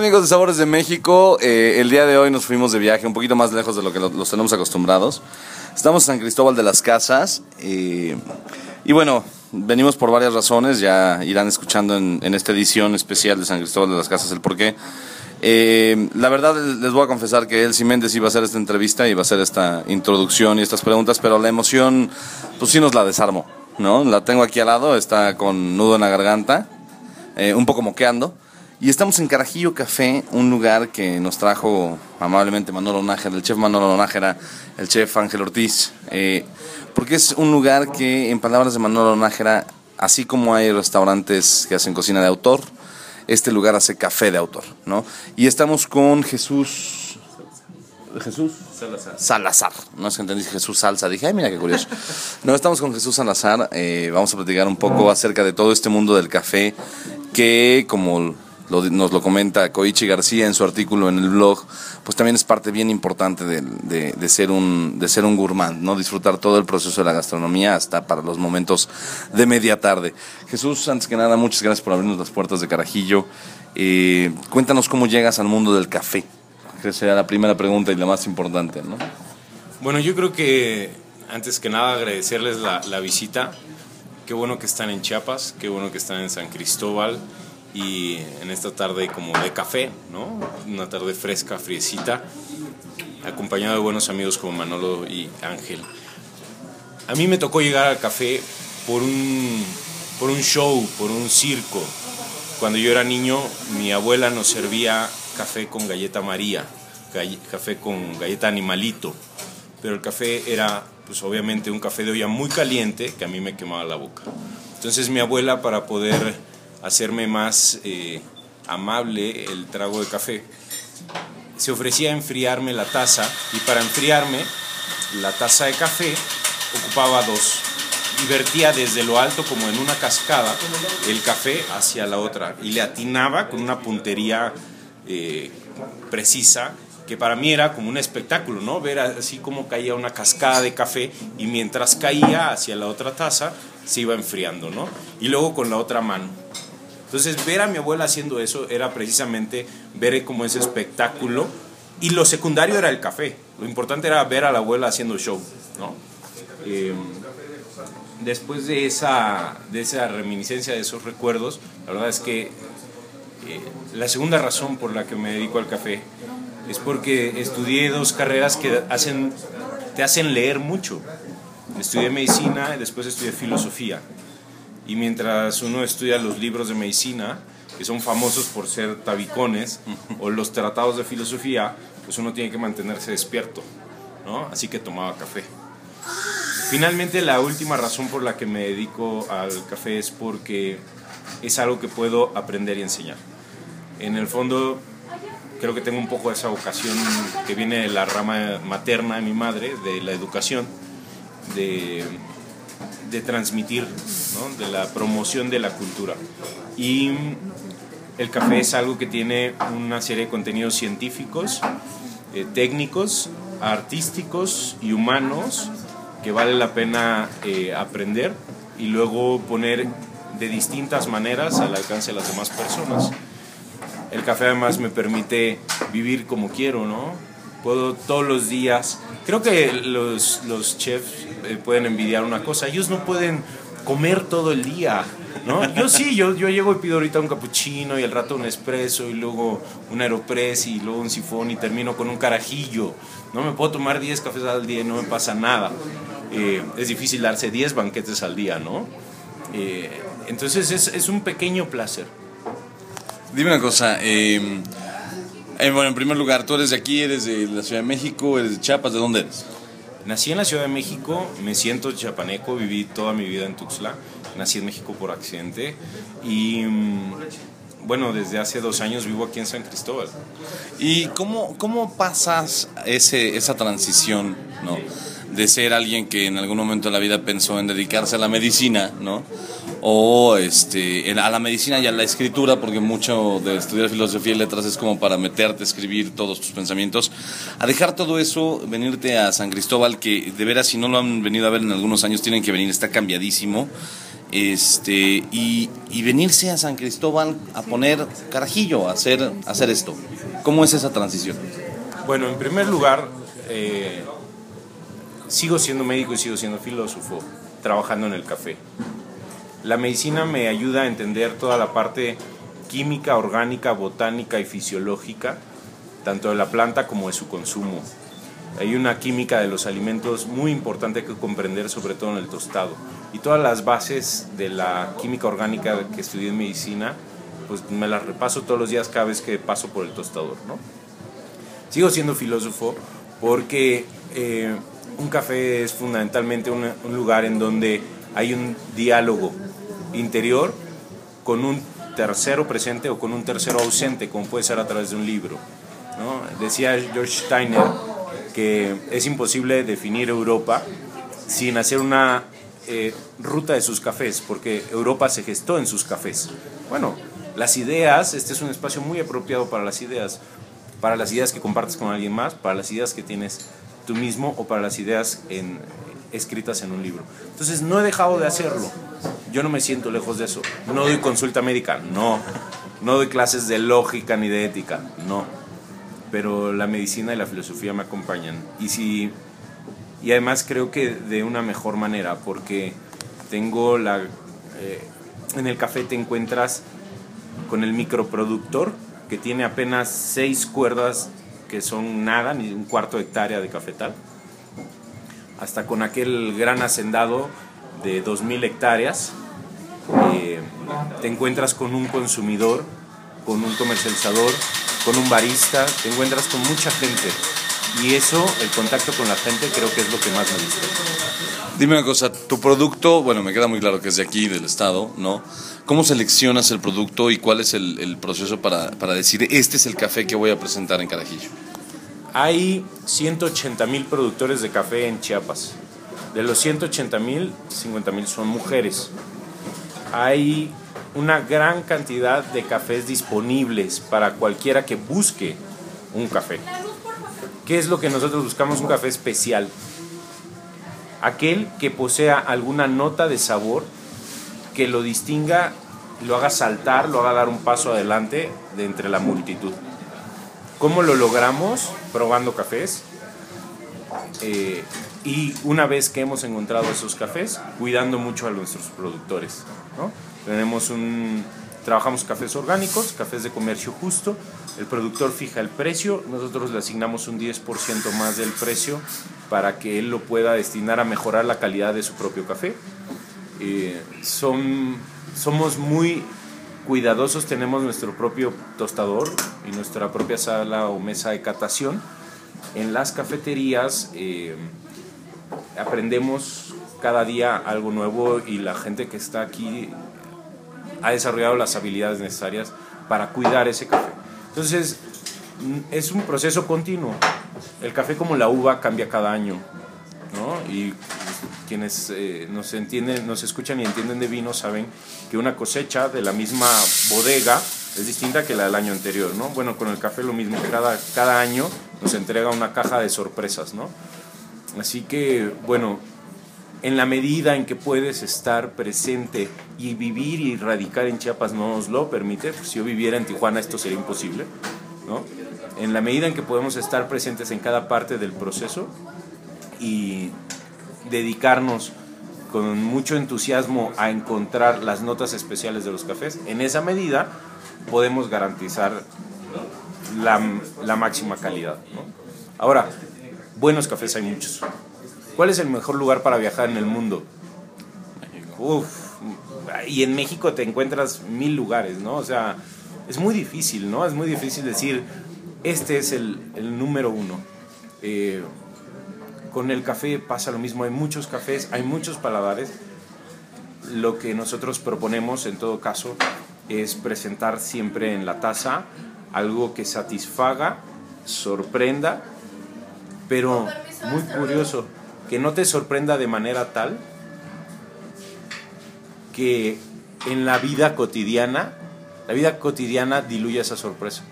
Amigos de Sabores de México, Eh, el día de hoy nos fuimos de viaje un poquito más lejos de lo que lo- los tenemos acostumbrados. Estamos en San Cristóbal de las Casas eh, y bueno, venimos por varias razones, ya irán escuchando en, esta edición especial de San Cristóbal de las Casas el porqué. Eh, la verdad les voy a confesar que Elsie Méndez iba a hacer esta entrevista, iba a hacer esta introducción y estas preguntas, pero la emoción pues sí nos la desarmó, ¿no? La tengo aquí al lado, está con nudo en la garganta, eh, un poco moqueando. Y estamos en Carajillo Café, un lugar que nos trajo amablemente Manolo Nájera, el chef Manolo Nájera, el chef Ángel Ortiz, eh, porque es un lugar que, en palabras de Manolo Nájera, así como hay restaurantes que hacen cocina de autor, este lugar hace café de autor, ¿no? Y estamos con Jesús... Jesús Salazar. Salazar. No es que entendí Jesús Salsa. Dije, ay, mira qué curioso. No, estamos con Jesús Salazar. eh, vamos a platicar un poco acerca de todo este mundo del café que, como nos lo comenta Koichi García en su artículo en el blog, pues también es parte bien importante de, de- ser un, de ser un gourmand, ¿no? Disfrutar todo el proceso de la gastronomía hasta para los momentos de media tarde. Jesús, antes que nada, muchas gracias por abrirnos las puertas de Carajillo. Eh, cuéntanos cómo llegas al mundo del café. Que sería la primera pregunta y la más importante, ¿no? Bueno, yo creo que antes que nada agradecerles la, la visita. Qué bueno que están en Chiapas, qué bueno que están en San Cristóbal y en esta tarde como de café, ¿no? Una tarde fresca, friecita, acompañado de buenos amigos como Manolo y Ángel. A mí me tocó llegar al café por un, por un show, por un circo. Cuando yo era niño, mi abuela nos servía café con galleta María, galle- café con galleta animalito. Pero el café era, pues obviamente, un café de olla muy caliente que a mí me quemaba la boca. Entonces mi abuela, para poder hacerme más eh, amable el trago de café, se ofrecía a enfriarme la taza y para enfriarme la taza de café ocupaba dos y vertía desde lo alto como en una cascada el café hacia la otra y le atinaba con una puntería eh, precisa que para mí era como un espectáculo, ¿no? Ver así como caía una cascada de café y mientras caía hacia la otra taza se iba enfriando, ¿no? Y luego con la otra mano. Entonces, ver a mi abuela haciendo eso era precisamente ver como ese espectáculo. Y lo secundario era el café. Lo importante era ver a la abuela haciendo show, ¿no? Eh, después de esa, de esa reminiscencia, de esos recuerdos, la verdad es que eh, la segunda razón por la que me dedico al café es porque estudié dos carreras que hacen, te hacen leer mucho. Estudié medicina y después estudié filosofía. Y mientras uno estudia los libros de medicina, que son famosos por ser tabicones, o los tratados de filosofía, pues uno tiene que mantenerse despierto, ¿no? Así que tomaba café. Finalmente, la última razón por la que me dedico al café es porque es algo que puedo aprender y enseñar. En el fondo, creo que tengo un poco esa vocación que viene de la rama materna de mi madre, de la educación, de, de transmitir, ¿no? de la promoción de la cultura. Y el café es algo que tiene una serie de contenidos científicos, eh, técnicos, artísticos y humanos que vale la pena eh, aprender y luego poner de distintas maneras al alcance de las demás personas. El café además me permite vivir como quiero, ¿no? Puedo todos los días. Creo que los, los chefs eh, pueden envidiar una cosa. Ellos no pueden comer todo el día, ¿no? Yo sí, yo, yo llego y pido ahorita un cappuccino y al rato un espresso y luego un aeropress y luego un sifón y termino con un carajillo. No me puedo tomar 10 cafés al día y no me pasa nada. Eh, es difícil darse 10 banquetes al día, ¿no? Eh, entonces es, es un pequeño placer. Dime una cosa, eh, eh, bueno, en primer lugar, tú eres de aquí, eres de la Ciudad de México, eres de Chiapas, ¿de dónde eres? Nací en la Ciudad de México, me siento chapaneco, viví toda mi vida en Tuxtla nací en México por accidente y mm, bueno, desde hace dos años vivo aquí en San Cristóbal. ¿Y cómo, cómo pasas ese, esa transición, ¿no? De ser alguien que en algún momento de la vida pensó en dedicarse a la medicina, ¿no? O este, a la medicina y a la escritura, porque mucho de estudiar filosofía y letras es como para meterte a escribir todos tus pensamientos. A dejar todo eso, venirte a San Cristóbal, que de veras, si no lo han venido a ver en algunos años, tienen que venir, está cambiadísimo este y, venirse a San Cristóbal a poner carajillo, a hacer, hacer esto. ¿Cómo es esa transición? Bueno, en primer lugar, eh, sigo siendo médico y sigo siendo filósofo, trabajando en el café. La medicina me ayuda a entender toda la parte química, orgánica, botánica y fisiológica, tanto de la planta como de su consumo. Hay una química de los alimentos muy importante que comprender, sobre todo en el tostado y todas las bases de la química orgánica que estudié en medicina, pues me las repaso todos los días cada vez que paso por el tostador, ¿no? Sigo siendo filósofo porque eh, un café es fundamentalmente un, lugar en donde hay un diálogo interior con un tercero presente o con un tercero ausente, como puede ser a través de un libro. Decía George Steiner que es imposible definir Europa sin hacer una eh, ruta de sus cafés, porque Europa se gestó en sus cafés. Bueno, las ideas, este es un espacio muy apropiado para las ideas, para las ideas que compartes con alguien más, para las ideas que tienes tú mismo o para las ideas en, escritas en un libro. Entonces no he dejado de hacerlo. Yo no me siento lejos de eso. No doy consulta médica, no. No doy clases de lógica ni de ética, no. Pero la medicina y la filosofía me acompañan. Y si y además creo que de una mejor manera porque tengo la eh, en el café te encuentras con el microproductor que tiene apenas seis cuerdas que son nada ni un cuarto de hectárea de cafetal hasta con aquel gran hacendado de 2.000 hectáreas eh, te encuentras con un consumidor con un comercializador con un barista te encuentras con mucha gente y eso, el contacto con la gente, creo que es lo que más me gusta. Dime una cosa, tu producto, bueno, me queda muy claro que es de aquí, del Estado, ¿no? ¿Cómo seleccionas el producto y cuál es el, proceso para, para, decir, este es el café que voy a presentar en Carajillo? Hay 180 mil productores de café en Chiapas. De los 180 mil, 50 mil son mujeres. Hay una gran cantidad de cafés disponibles para cualquiera que busque un café. ¿Qué es lo que nosotros buscamos? Un café especial. Aquel que posea alguna nota de sabor que lo distinga, lo haga saltar, lo haga dar un paso adelante de entre la multitud. ¿Cómo lo logramos? Probando cafés. Eh, y una vez que hemos encontrado esos cafés, cuidando mucho a nuestros productores. Tenemos un, Trabajamos cafés orgánicos, cafés de comercio justo, el productor fija el precio, nosotros le asignamos un 10% más del precio para que él lo pueda destinar a mejorar la calidad de su propio café. Eh, son, somos muy cuidadosos, tenemos nuestro propio tostador y nuestra propia sala o mesa de catación. En las cafeterías eh, aprendemos cada día algo nuevo y la gente que está aquí ha desarrollado las habilidades necesarias para cuidar ese café. Entonces, mm, es un proceso continuo. El café como la uva cambia cada año, ¿no? Y quienes eh, nos entienden, nos escuchan y entienden de vino saben que una cosecha de la misma bodega es distinta que la del año anterior, ¿no? Bueno, con el café lo mismo, cada, cada año nos entrega una caja de sorpresas, ¿no? Así que, bueno, en la medida en que puedes estar presente y vivir y radicar en Chiapas no nos lo permite, pues si yo viviera en Tijuana esto sería imposible, ¿no? En la medida en que podemos estar presentes en cada parte del proceso y dedicarnos con mucho entusiasmo a encontrar las notas especiales de los cafés, en esa medida podemos garantizar la, la máxima calidad. Ahora, buenos cafés hay muchos. ¿Cuál es el mejor lugar para viajar en el mundo? Uf, y en México te encuentras mil lugares, ¿no? O sea, es muy difícil, ¿no? Es muy difícil decir, este es el, número uno. Eh, con el café pasa lo mismo, hay muchos cafés, hay muchos paladares. lo que nosotros proponemos en todo caso es presentar siempre en la taza algo que satisfaga, sorprenda, pero muy curioso, que no te sorprenda de manera tal que en la vida cotidiana, la vida cotidiana diluye esa sorpresa.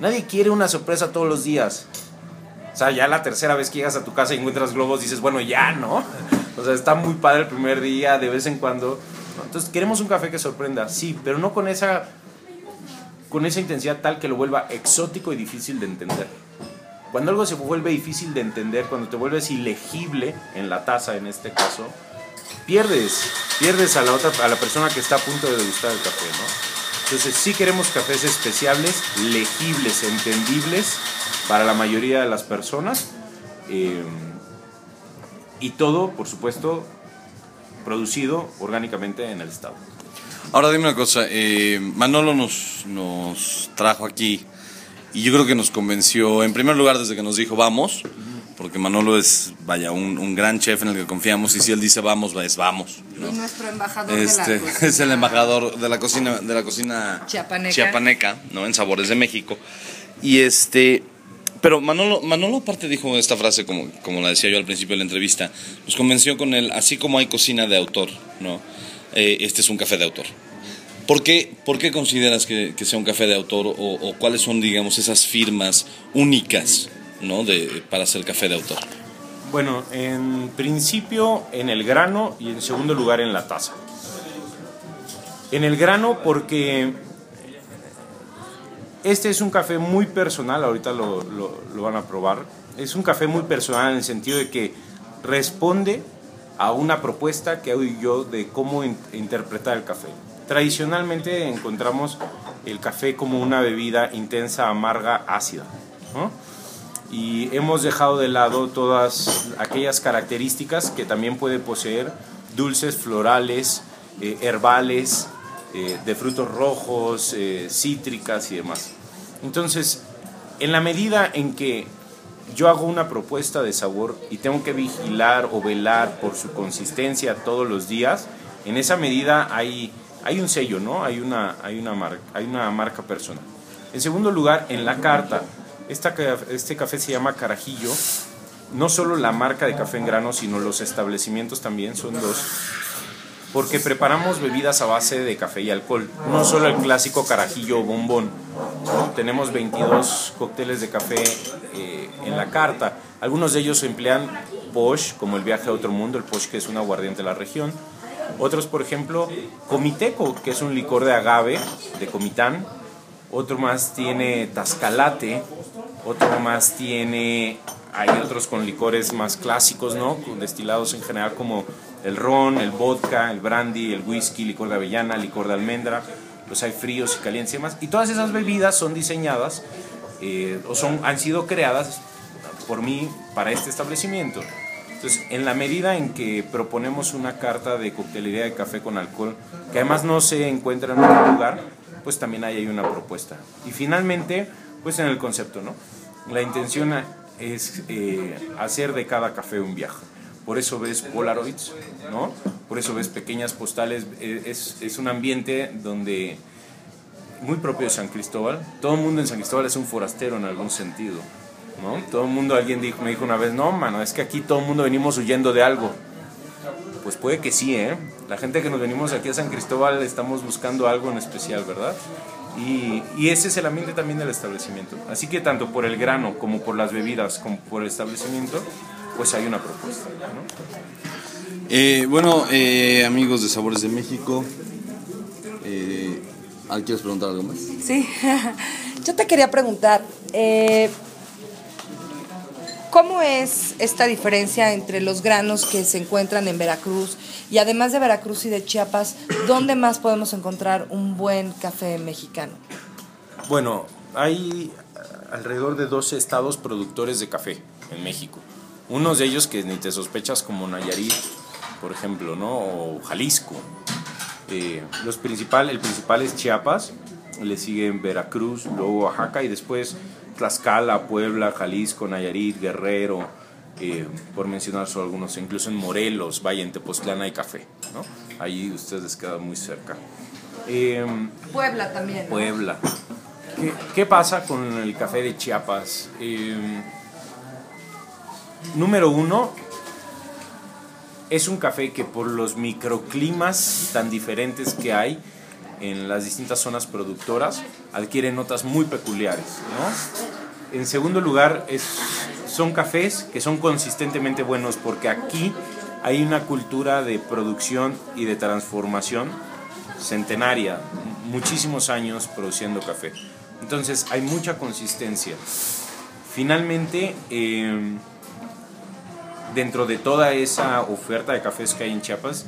Nadie quiere una sorpresa todos los días. O sea, ya la tercera vez que llegas a tu casa y encuentras globos, dices, bueno, ya, ¿no? O sea, está muy padre el primer día, de vez en cuando. Entonces, queremos un café que sorprenda, sí, pero no con esa, con esa intensidad tal que lo vuelva exótico y difícil de entender. Cuando algo se vuelve difícil de entender, cuando te vuelves ilegible en la taza, en este caso, pierdes, pierdes a la otra, a la persona que está a punto de degustar el café, ¿no? Entonces sí queremos cafés especiales, legibles, entendibles para la mayoría de las personas. Eh, y todo, por supuesto, producido orgánicamente en el estado. Ahora dime una cosa, eh, Manolo nos, nos trajo aquí y yo creo que nos convenció, en primer lugar, desde que nos dijo vamos, porque Manolo es, vaya, un, un gran chef en el que confiamos y si él dice vamos, es vamos. ¿no? Es nuestro embajador de la Este, cocina. es el embajador de la cocina de la cocina Chiapaneca. chiapaneca, ¿no? En Sabores de México. Y este pero Manolo, Manolo aparte dijo esta frase como, como la decía yo al principio de la entrevista, nos convenció con él, así como hay cocina de autor, ¿no? Eh, este es un café de autor. ¿Por qué, por qué consideras que, que sea un café de autor o, o cuáles son, digamos, esas firmas únicas, ¿no? De, para hacer café de autor. Bueno, en principio en el grano y en segundo lugar en la taza. En el grano porque este es un café muy personal, ahorita lo, lo- lo van a probar. Es un café muy personal en el sentido de que responde a una propuesta que hago yo de cómo in- interpretar el café. Tradicionalmente encontramos el café como una bebida intensa, amarga, ácida. ¿no? y hemos dejado de lado todas aquellas características que también puede poseer dulces florales, eh, herbales, eh, de frutos rojos, eh, cítricas y demás. Entonces, en la medida en que yo hago una propuesta de sabor y tengo que vigilar o velar por su consistencia todos los días, en esa medida hay, hay un sello, ¿no? Hay una, hay, una mar- hay una marca personal. En segundo lugar, en la carta, esta este café se llama Carajillo. No solo la marca de café en grano, sino los establecimientos también son dos. Porque preparamos bebidas a base de café y alcohol. No solo el clásico carajillo o bombón. Tenemos 22 cócteles de café eh, en la carta. Algunos de ellos emplean Posh, como el viaje a otro mundo, el Posh que es un aguardiente de la región. Otros, por ejemplo, Comiteco, que es un licor de agave, de Comitán. Otro más tiene Tascalate. Otro más tiene. Hay otros con licores más clásicos, ¿no? Destilados en general como el ron, el vodka, el brandy, el whisky, licor de avellana, licor de almendra. Los hay fríos y calientes y demás. Y todas esas bebidas son diseñadas eh, o son, han sido creadas por mí para este establecimiento. Entonces, en la medida en que proponemos una carta de coctelería de café con alcohol, que además no se encuentra en otro lugar, pues también hay una propuesta. Y finalmente, pues en el concepto, ¿no? La intención es eh, hacer de cada café un viaje. Por eso ves Polaroids, ¿no? Por eso ves pequeñas postales. eh, Es, un ambiente donde muy propio de San Cristóbal. Todo el mundo en San Cristóbal es un forastero en algún sentido, ¿no? Todo el mundo, alguien me dijo una vez, no, mano, es que aquí todo el mundo venimos huyendo de algo. Pues puede que sí, ¿eh? La gente que nos venimos aquí a San Cristóbal estamos buscando algo en especial, ¿verdad? Y, y ese es el ambiente también del establecimiento. Así que tanto por el grano como por las bebidas, como por el establecimiento, pues hay una propuesta, ¿no? Eh, bueno, eh, amigos de Sabores de México, eh, ¿ah, ¿quieres preguntar algo más? Sí, yo te quería preguntar, eh, ¿cómo es esta diferencia entre los granos que se encuentran en Veracruz y además de Veracruz y de Chiapas, dónde más podemos encontrar un buen café mexicano? Bueno, hay alrededor de 12 estados productores de café en México. Unos de ellos que ni te sospechas como Nayarit, por ejemplo, ¿no? O Jalisco. Eh, los principal, el principal es Chiapas, le siguen Veracruz, luego Oaxaca y después Tlaxcala, Puebla, Jalisco, Nayarit, Guerrero, eh, por mencionar solo algunos, incluso en Morelos, Valle, en Tepoztlán hay café. ¿no? Ahí ustedes les queda muy cerca. Em, Puebla también. ¿no? Puebla. ¿Qué, qué pasa con el café de Chiapas? Número uno, es un café que por los microclimas tan diferentes que hay en las distintas zonas productoras, adquiere notas muy peculiares. ¿no? En segundo lugar, es, son cafés que son consistentemente buenos porque aquí hay una cultura de producción y de transformación centenaria, muchísimos años produciendo café. Entonces hay mucha consistencia. Finalmente, eh, dentro de toda esa oferta de cafés que hay en Chiapas,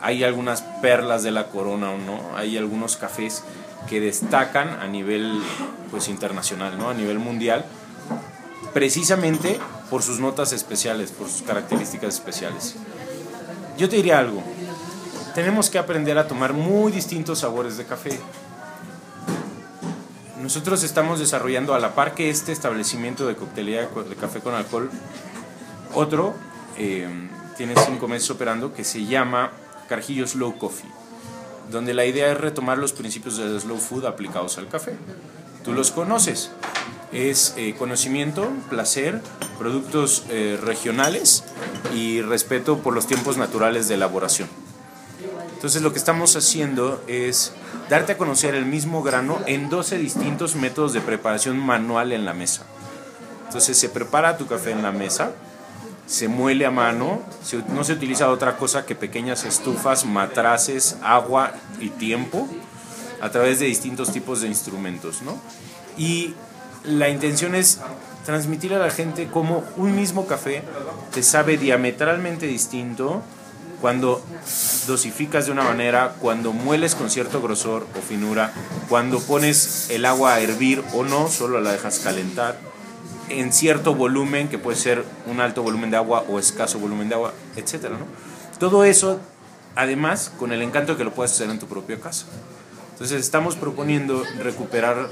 hay algunas perlas de la corona o no, hay algunos cafés que destacan a nivel pues internacional, ¿no? a nivel mundial, precisamente por sus notas especiales, por sus características especiales. Yo te diría algo, tenemos que aprender a tomar muy distintos sabores de café. Nosotros estamos desarrollando a la par que este establecimiento de coctelería de café con alcohol, otro, eh, tiene cinco meses operando, que se llama Carjillo Slow Coffee, donde la idea es retomar los principios del slow food aplicados al café. Tú los conoces. Es eh, conocimiento, placer, productos eh, regionales y respeto por los tiempos naturales de elaboración. Entonces lo que estamos haciendo es darte a conocer el mismo grano en 12 distintos métodos de preparación manual en la mesa. Entonces se prepara tu café en la mesa, se muele a mano, no se utiliza otra cosa que pequeñas estufas, matraces, agua y tiempo a través de distintos tipos de instrumentos, ¿no? Y la intención es transmitir a la gente cómo un mismo café te sabe diametralmente distinto cuando dosificas de una manera, cuando mueles con cierto grosor o finura, cuando pones el agua a hervir o no, solo la dejas calentar, en cierto volumen, que puede ser un alto volumen de agua o escaso volumen de agua, etcétera, ¿no? Todo eso, además, con el encanto de que lo puedes hacer en tu propia casa. Entonces estamos proponiendo recuperar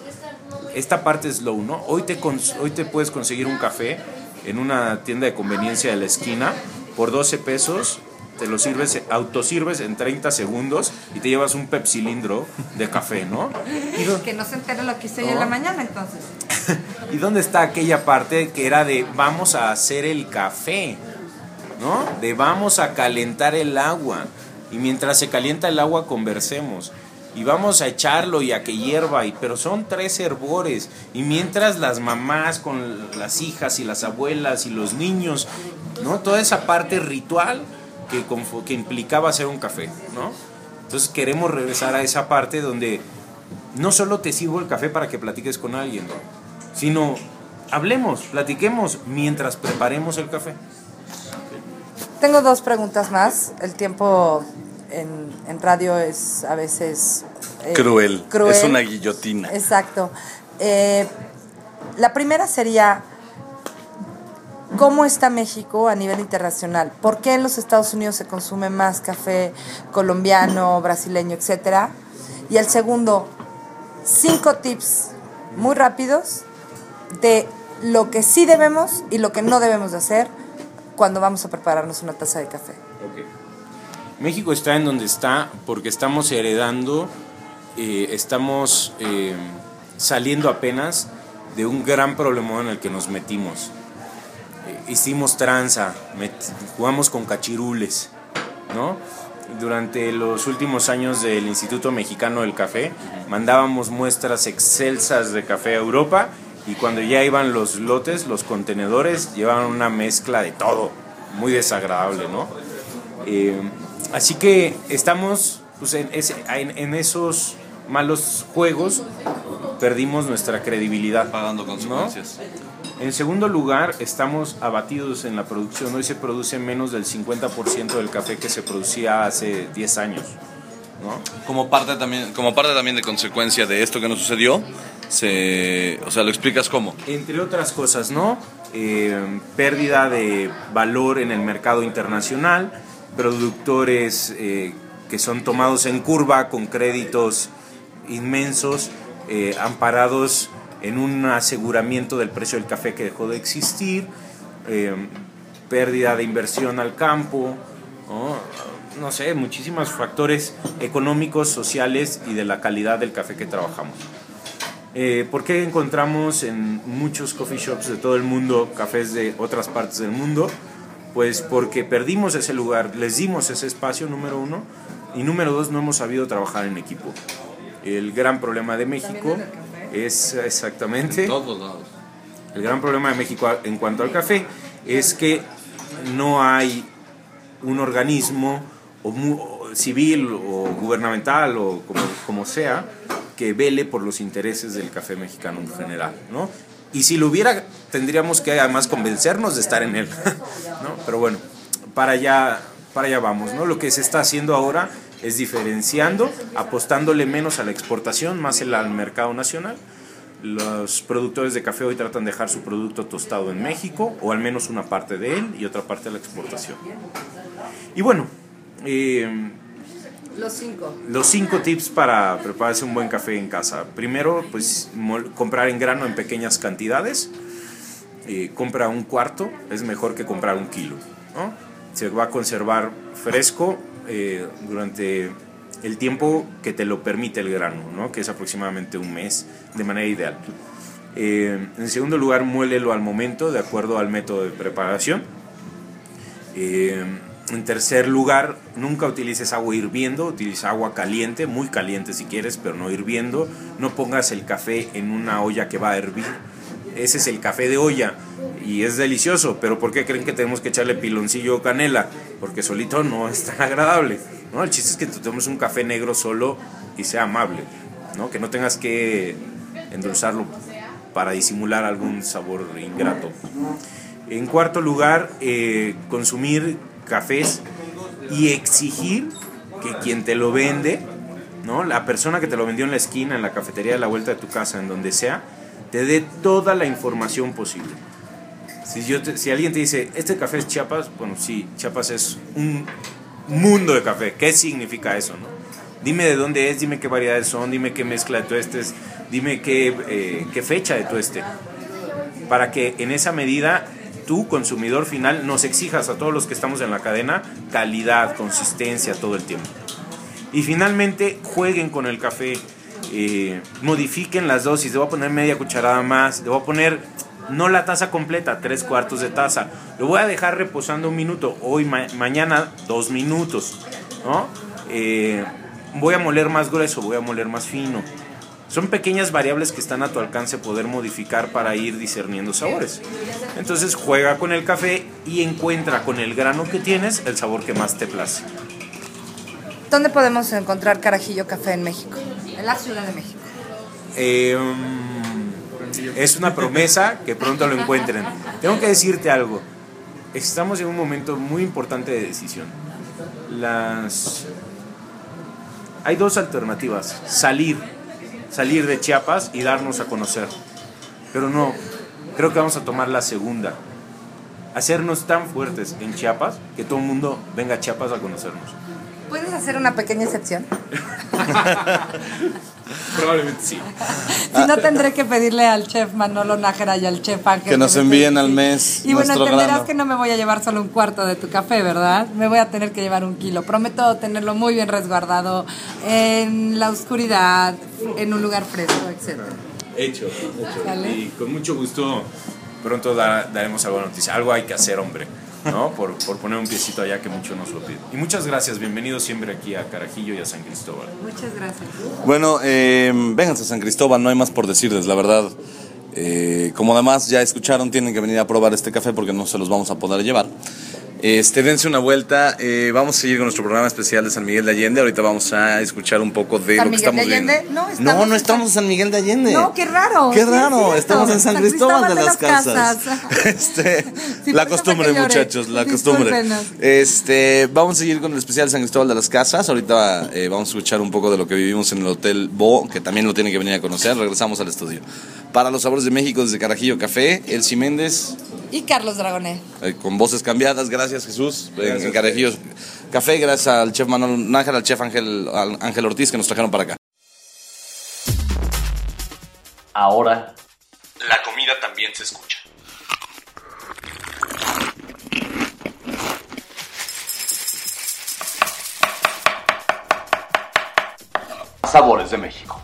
esta parte slow, ¿no? Hoy te, hoy te puedes conseguir un café en una tienda de conveniencia de la esquina por 12 pesos, te lo sirves, autosirves en 30 segundos y te llevas un pepsilindro de café, ¿no? ¿Y dó- Que no se entere lo que hice yo en la mañana entonces. ¿Y dónde está aquella parte que era de vamos a hacer el café? ¿No? De vamos a calentar el agua. Y mientras se calienta el agua conversemos. Y vamos a echarlo y a que hierva. Y, pero son tres hervores. Y mientras las mamás con las hijas y las abuelas y los niños, ¿no? Toda esa parte ritual que, que implicaba hacer un café, ¿no? Entonces queremos regresar a esa parte donde no solo te sirvo el café para que platiques con alguien, sino hablemos, platiquemos mientras preparemos el café. Tengo dos preguntas más. El tiempo en, en radio es a veces... eh, Cruel. cruel. Es una guillotina. Exacto. Eh, la primera sería, ¿cómo está México a nivel internacional? ¿Por qué en los Estados Unidos se consume más café colombiano, brasileño, etcétera? Y el segundo, cinco tips muy rápidos de lo que sí debemos y lo que no debemos de hacer cuando vamos a prepararnos una taza de café. México está en donde está porque estamos heredando, eh, estamos eh, saliendo apenas de un gran problema en el que nos metimos. Eh, hicimos tranza, met- jugamos con cachirules, ¿no? Durante los últimos años del Instituto Mexicano del Café, mandábamos muestras excelsas de café a Europa y cuando ya iban los lotes, los contenedores, llevaban una mezcla de todo, muy desagradable, ¿no? Eh, así que estamos pues, en, ese- en- en esos malos juegos, perdimos nuestra credibilidad. Pagando ¿no? consecuencias. En segundo lugar, estamos abatidos en la producción. Hoy se produce menos del 50% del café que se producía hace 10 años. ¿no? Como parte también, como parte también de consecuencia de esto que nos sucedió, se, o sea, lo explicas cómo. Entre otras cosas, ¿no? Eh, pérdida de valor en el mercado internacional, productores eh, que son tomados en curva con créditos inmensos, eh, amparados en un aseguramiento del precio del café que dejó de existir, pérdida de inversión al campo, ¿no? no sé, muchísimos factores económicos, sociales y de la calidad del café que trabajamos. Eh, ¿Por qué encontramos en muchos coffee shops de todo el mundo cafés de otras partes del mundo? Pues porque perdimos ese lugar, les dimos ese espacio, número uno, y número dos, no hemos sabido trabajar en equipo. El gran problema de México es exactamente... Todos lados. El gran problema de México en cuanto al café es que no hay un organismo o mu- o civil o gubernamental o como, como sea que vele por los intereses del café mexicano en general, ¿no? Y si lo hubiera, tendríamos que además convencernos de estar en él, ¿no? Pero bueno, para allá, para allá vamos, ¿no? Lo que se está haciendo ahora es diferenciando, apostándole menos a la exportación, más el- al mercado nacional. Los productores de café hoy tratan de dejar su producto tostado en México, o al menos una parte de él y otra parte de la exportación. Y bueno, eh, Los cinco. los cinco tips para prepararse un buen café en casa. Primero, pues comprar en grano en pequeñas cantidades. Eh, compra un cuarto, es mejor que comprar un kilo. Se va a conservar fresco eh, durante el tiempo que te lo permite el grano, ¿no? que es aproximadamente un mes, de manera ideal. Eh, en segundo lugar, muélelo al momento, de acuerdo al método de preparación. En tercer lugar, nunca utilices agua hirviendo, utiliza agua caliente, muy caliente si quieres, pero no hirviendo. No pongas el café en una olla que va a hervir. Ese es el café de olla y es delicioso, pero ¿por qué creen que tenemos que echarle piloncillo o canela? Porque solito no es tan agradable. ¿no? El chiste es que tomes un café negro solo y sea amable, ¿no? que no tengas que endulzarlo para disimular algún sabor ingrato. En cuarto lugar, eh, consumir cafés y exigir que quien te lo vende, ¿no? la persona que te lo vendió en la esquina, en la cafetería de la vuelta de tu casa, en donde sea, te dé toda la información posible. Si, yo si alguien te dice, este café es Chiapas, bueno, sí, Chiapas es un mundo de café. ¿Qué significa eso? No? Dime de dónde es, dime qué variedades son, dime qué mezcla de tuestes, dime qué, eh, qué fecha de tueste. Para que en esa medida tú, consumidor final, nos exijas a todos los que estamos en la cadena calidad, consistencia todo el tiempo. Y finalmente, jueguen con el café, eh, modifiquen las dosis. Le voy a poner media cucharada más, le poner no la taza completa, tres cuartos de taza. Lo voy a dejar reposando un minuto, hoy, ma- mañana, dos minutos. ¿no? Eh, voy a moler más grueso, voy a moler más fino. Son pequeñas variables que están a tu alcance poder modificar para ir discerniendo sabores. Entonces juega con el café y encuentra con el grano que tienes el sabor que más te place. ¿Dónde podemos encontrar Carajillo Café en México? En la Ciudad de México. Eh, es una promesa que pronto lo encuentren. Tengo que decirte algo. Estamos en un momento muy importante de decisión. Las hay dos alternativas: salir, salir de Chiapas y darnos a conocer. Pero no, creo que vamos a tomar la segunda. Hacernos tan fuertes en Chiapas que todo el mundo venga a Chiapas a conocernos. ¿Puedes hacer una pequeña excepción? Probablemente sí. Si no, tendré que pedirle al chef Manolo Nájera y al chef Ángel. Que nos envíen al mes Y bueno, entenderás grano. que no me voy a llevar solo un cuarto de tu café, ¿verdad? Me voy a tener que llevar un kilo. Prometo tenerlo muy bien resguardado en la oscuridad, en un lugar fresco, etc. Hecho, hecho. ¿Sale? Y con mucho gusto pronto da- daremos alguna noticia. Algo hay que hacer, hombre, ¿no? Por, por poner un piecito allá que mucho nos lo piden. Y muchas gracias, bienvenidos siempre aquí a Carajillo y a San Cristóbal. Muchas gracias. Bueno, eh, vénganse a San Cristóbal, no hay más por decirles, la verdad. Eh, como además ya escucharon, tienen que venir a probar este café porque no se los vamos a poder llevar. Este, dense una vuelta. eh, vamos a seguir con nuestro programa especial de San Miguel de Allende. Ahorita vamos a escuchar un poco de ¿San lo que Miguel de estamos viendo. No, estamos no, no estamos en San Miguel de Allende. No, qué raro. Qué sí es raro, estamos en San, San Cristóbal, de de las Casas. Casas. este, Sí, la por eso costumbre, muchachos, la costumbre. Este, vamos a seguir con el especial de San Cristóbal de las Casas. Ahorita eh, vamos a escuchar un poco de lo que vivimos en el Hotel Bo, que también lo tienen que venir a conocer. Regresamos al estudio. Para los sabores de México desde Carajillo Café, Elsie Méndez, y Carlos Dragonet. Eh, con voces cambiadas, gracias Jesús. Eh, gracias, en, en Carajillos Café, gracias al chef Manuel Nájera, al chef Ángel, Ángel Ortiz que nos trajeron para acá. Ahora, la comida también se escucha. Sabores de México.